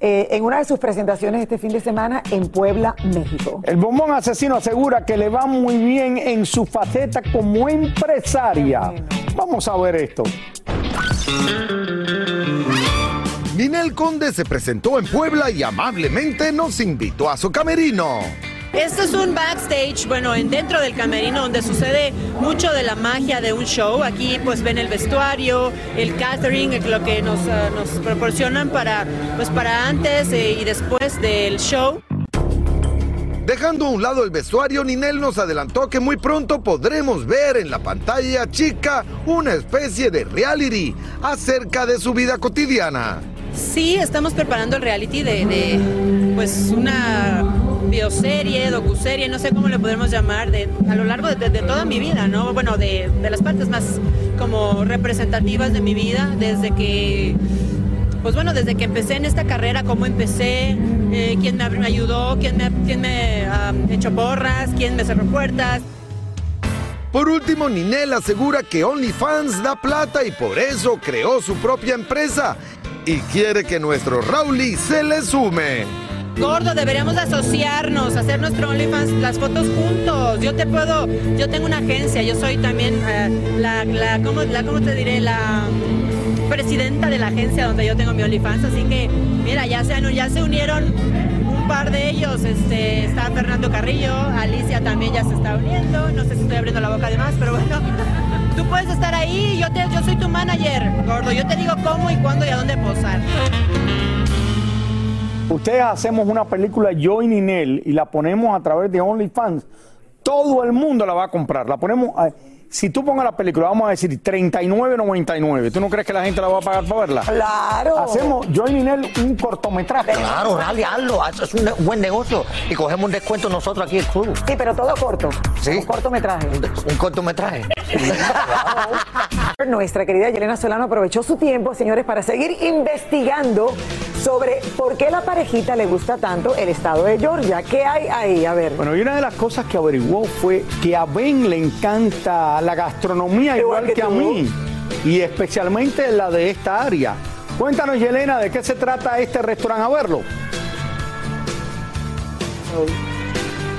eh, en una de sus presentaciones este fin de semana en Puebla, México. El bombón asesino asegura que le va muy bien en su faceta como empresaria. Vamos a ver esto. Ninel Conde se presentó en Puebla y amablemente nos invitó a su camerino. Este es un backstage, bueno, en dentro del camerino donde sucede mucho de la magia de un show. Aquí pues ven el vestuario, el catering, lo que nos, uh, nos proporcionan para, pues, para antes eh, y después del show. Dejando a un lado el vestuario, Ninel nos adelantó que muy pronto podremos ver en la pantalla chica una especie de reality acerca de su vida cotidiana. Sí, estamos preparando el reality de, de pues una bioserie, docuserie, no sé cómo le podemos llamar, de, a lo largo de, toda mi vida, ¿no? Bueno, de, de las partes más como representativas de mi vida, desde que, pues bueno, desde que empecé en esta carrera, cómo empecé, eh, quién me, ayudó, quién me, quién me hecho porras, quién me cerró puertas. Por último, Ninel asegura que OnlyFans da plata y por eso creó su propia empresa y quiere que nuestro Rauli se le sume. Gordo, deberíamos asociarnos, hacer nuestro OnlyFans, las fotos juntos. Yo te puedo, yo tengo una agencia, yo soy también eh, la, la, ¿cómo, la, ¿cómo te diré? La mm, presidenta de la agencia donde yo tengo mi OnlyFans, así que, mira, ya se, ya se unieron un par de ellos, este, está Fernando Carrillo, Alicia también ya se está uniendo, no sé si estoy abriendo la boca de más, pero bueno, tú puedes estar ahí, yo, te, yo soy tu manager, Gordo, yo te digo cómo y cuándo y a dónde posar. Ustedes hacemos una película yo y Ninel y la ponemos a través de OnlyFans. Todo el mundo la va a comprar. La ponemos. a- si tú pongas la película, vamos a decir 39.99. ¿Tú no crees que la gente la va a pagar para verla? Claro. Hacemos yo y Ninel un cortometraje. Claro, Rally, hazlo, haz- es un buen negocio y cogemos un descuento nosotros aquí el club. Sí, pero todo corto. Sí. Un cortometraje. Un, un cortometraje. Nuestra querida Yelena Solano aprovechó su tiempo, señores, para seguir investigando sobre por qué la parejita le gusta tanto el estado de Georgia. ¿Qué hay ahí? A ver. Bueno, y una de las cosas que averiguó fue que a Ben le encanta la gastronomía igual, Igual que que, a mí, y especialmente la de esta área. Cuéntanos, Yelena, de qué se trata este restaurante a verlo.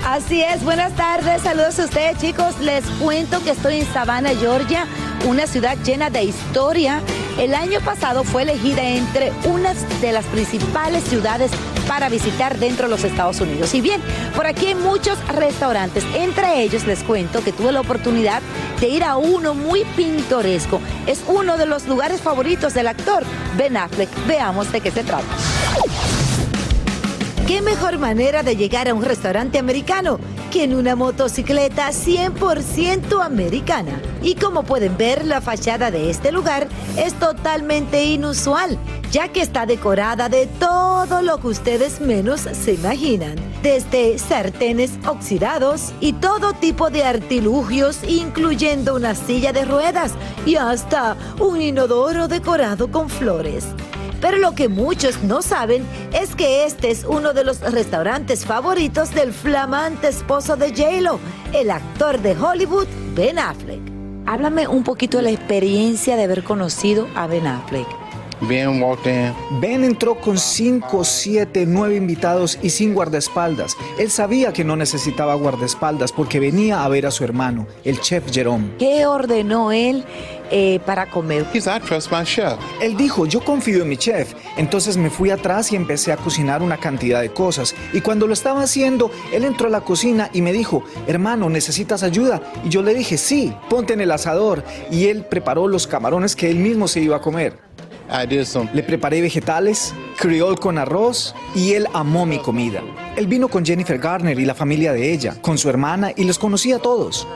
Así es, buenas tardes, saludos a ustedes chicos. Les cuento que estoy en Savannah, Georgia, una ciudad llena de historia. El año pasado fue elegida entre unas de las principales ciudades para visitar dentro de los Estados Unidos. Y bien, por aquí hay muchos restaurantes. Entre ellos les cuento que tuve la oportunidad de ir a uno muy pintoresco. Es uno de los lugares favoritos del actor Ben Affleck. Veamos de qué se trata. ¿Qué mejor manera de llegar a un restaurante americano en una motocicleta 100% americana? Y como pueden ver, la fachada de este lugar es totalmente inusual, ya que está decorada de todo lo que ustedes menos se imaginan. Desde sartenes oxidados y todo tipo de artilugios, incluyendo una silla de ruedas y hasta un inodoro decorado con flores. Pero lo que muchos no saben es que este es uno de los restaurantes favoritos del flamante esposo de J-Lo, el actor de Hollywood, Ben Affleck. Háblame un poquito de la experiencia de haber conocido a Ben Affleck. Ben walked in. Ben entró con 5, 7, 9 invitados y sin guardaespaldas. Él sabía que no necesitaba guardaespaldas porque venía a ver a su hermano, el chef Jerome. ¿Qué ordenó él eh, para comer? He said, I trust my chef. Él dijo, yo confío en mi chef. Entonces me fui atrás y empecé a cocinar una cantidad de cosas. Y cuando lo estaba haciendo, él entró a la cocina y me dijo, hermano, ¿necesitas ayuda? Y yo le dije, sí, ponte en el asador. Y él preparó los camarones que él mismo se iba a comer. Le preparé vegetales, criol con arroz y él amó mi comida. Él vino con Jennifer Garner y la familia de ella, con su hermana y los conocí a todos.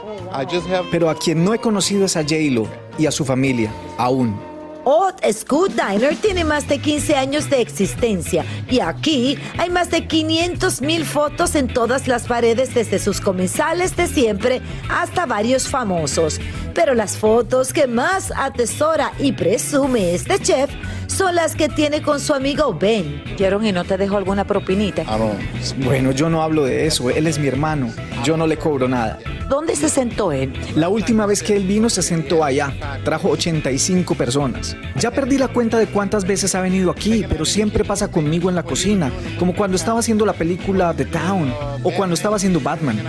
Pero a quien no he conocido es a J-Lo y a su familia, aún. Old School Diner tiene más de 15 años de existencia y aquí hay más de 500 mil fotos en todas las paredes desde sus comensales de siempre hasta varios famosos. Pero las fotos que más atesora y presume este chef son las que tiene con su amigo Ben. ¿Vieron y no te dejó alguna propinita? Don't. Bueno, yo no hablo de eso, él es mi hermano, yo no le cobro nada. ¿Dónde se sentó él? La última vez que él vino se sentó allá, trajo 85 personas. Ya perdí la cuenta de cuántas veces ha venido aquí, pero siempre pasa conmigo en la cocina, como cuando estaba haciendo la película The Town o cuando estaba haciendo Batman.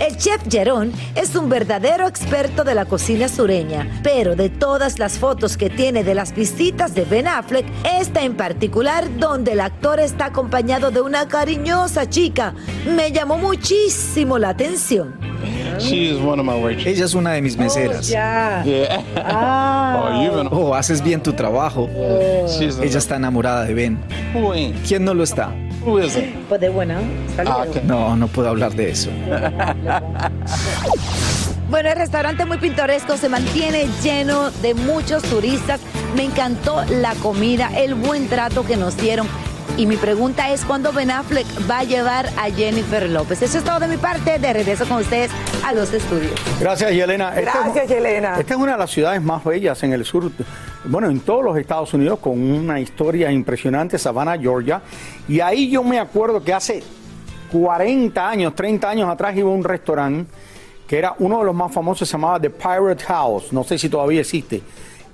El chef Jerón es un verdadero experto de la cocina sureña, pero de todas las fotos que tiene de las visitas de Ben Affleck, esta en particular, donde el actor está acompañado de una cariñosa chica, me llamó muchísimo la atención. She is one of my waitresses. Ella es una de mis meseras. Ya. Yeah. Ah. oh. Oh, haces bien tu trabajo. She's Ella está enamorada de Ben. ¿Quién no lo está? Who isn't? Pues de buena. Ah, okay. No, no puedo hablar de eso. Bueno, el restaurante muy pintoresco se mantiene lleno de muchos turistas. Me encantó la comida, el buen trato que nos dieron. Y mi pregunta es, ¿cuándo Ben Affleck va a llevar a Jennifer López? Eso es todo de mi parte. De regreso con ustedes a los estudios. Gracias, Yelena. Esta es- Gracias, Yelena. Esta es una de las ciudades más bellas en el sur, bueno, en todos los Estados Unidos, con una historia impresionante, Savannah, Georgia. Y ahí yo me acuerdo que hace 40 años, 30 años atrás iba a un restaurante que era uno de los más famosos, se llamaba The Pirate House, no sé si todavía existe,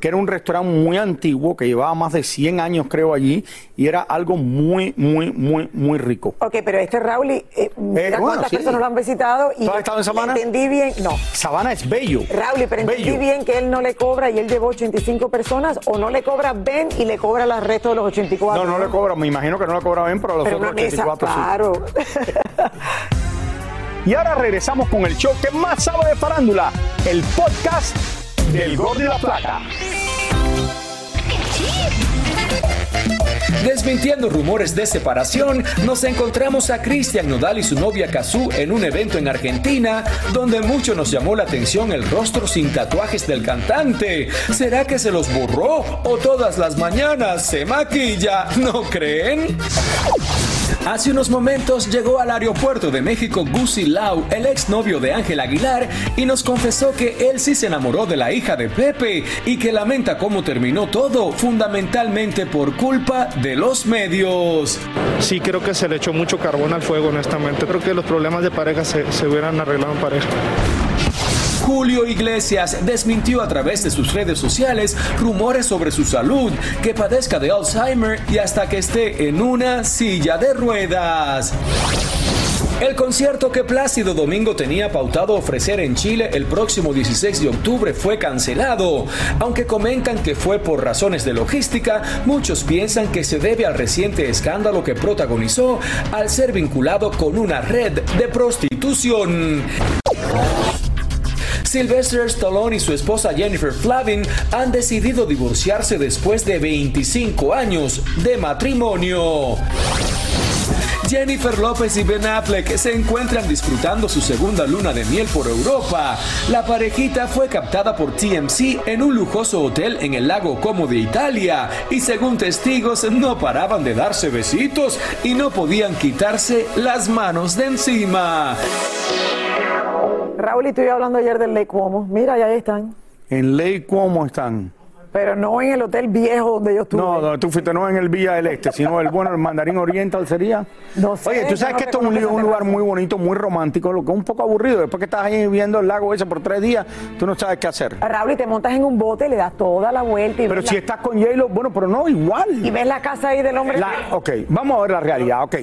que era un restaurante muy antiguo, que llevaba más de 100 años creo allí, y era algo muy, muy, muy, muy rico. Ok, pero este Raúl, eh, mira bueno, cuántas sí. personas lo han visitado y ¿Tú has estado en Savannah? entendí bien, no. Savannah es bello. Raúl, pero entendí bello. bien que él no le cobra y él llevó 85 personas o no le cobra Ben y le cobra al resto de los 84. No, no le cobra, me imagino que no le cobra bien, pero a los Pero otros una mesa, 84 sí. claro. Y ahora regresamos con el show que más sabe de farándula, el podcast del Gol de la Plata. Desmintiendo rumores de separación, nos encontramos a Cristian Nodal y su novia Kazú en un evento en Argentina, donde mucho nos llamó la atención el rostro sin tatuajes del cantante. ¿Será que se los borró o todas las mañanas se maquilla? ¿No creen? Hace unos momentos llegó al aeropuerto de México Gucci Lau, el exnovio de Ángel Aguilar, y nos confesó que él sí se enamoró de la hija de Pepe y que lamenta cómo terminó todo, fundamentalmente por culpa de los medios. Sí, creo que se le echó mucho carbón al fuego, honestamente. Creo que los problemas de pareja se, se hubieran arreglado en pareja. Julio Iglesias desmintió a través de sus redes sociales rumores sobre su salud, que padezca de Alzheimer y hasta que esté en una silla de ruedas. El concierto que Plácido Domingo tenía pautado ofrecer en Chile el próximo 16 de octubre fue cancelado. Aunque comentan que fue por razones de logística, muchos piensan que se debe al reciente escándalo que protagonizó al ser vinculado con una red de prostitución. Sylvester Stallone y su esposa Jennifer Flavin han decidido divorciarse después de 25 años de matrimonio. Jennifer López y Ben Affleck se encuentran disfrutando su segunda luna de miel por Europa. La parejita fue captada por TMC en un lujoso hotel en el lago Como de Italia y según testigos no paraban de darse besitos y no podían quitarse las manos de encima. Raúl y tú y yo hablando ayer del Lake Como. Mira, ya están. En Ley, ¿cómo están? Pero no en el hotel viejo donde yo estuve. No, no, tú fuiste no en el Villa del Este, sino el bueno, el Mandarín Oriental sería. No sé, Oye, tú sabes no que esto es un, un lugar muy bonito, muy romántico, lo que es un poco aburrido. Después que estás ahí viendo el lago ese por tres días, tú no sabes qué hacer. Raúl, y te montas en un bote, le das toda la vuelta y Pero ves si la- estás con J-Lo, bueno, pero no, igual. y ves la casa ahí del hombre. La- ok, vamos a ver la realidad, ok.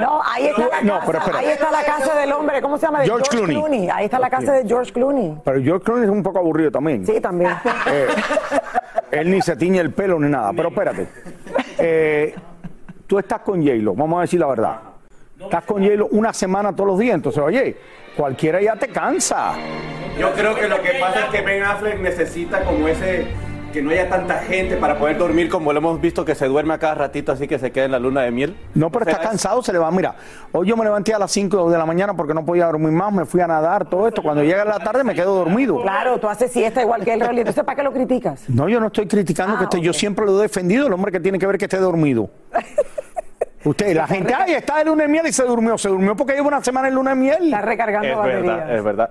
No, ahí está la No, casa. pero espera. ahí está la casa del hombre, ¿cómo se llama? De George Clooney. Ahí está la casa de George Clooney. Pero George Clooney es un poco aburrido también. Sí, también. Eh, él ni se tiñe el pelo ni nada, pero espérate. Eh, tú estás con J-Lo, vamos a decir la verdad. Estás con J-Lo una semana todos los días, entonces, oye, cualquiera ya te cansa. Yo creo que lo que pasa es que Ben Affleck necesita como ese que no haya tanta gente para poder dormir como lo hemos visto que se duerme a cada ratito así que se queda en la luna de miel. No, pero está cansado, se le va. Mira, hoy yo me levanté a las 5 de la mañana porque no podía dormir más, me fui a nadar, todo esto. Cuando llega la tarde me quedo dormido. Claro, tú haces siesta igual que él, Rolly. Entonces, ¿para qué lo criticas? No, yo no estoy criticando Ah, que esté, yo siempre lo he defendido, el hombre que tiene que ver que esté dormido. Usted, la gente, ay, está de luna de miel y se durmió. Se durmió porque lleva una semana en luna de miel. Está recargando Es baterías. verdad, es verdad.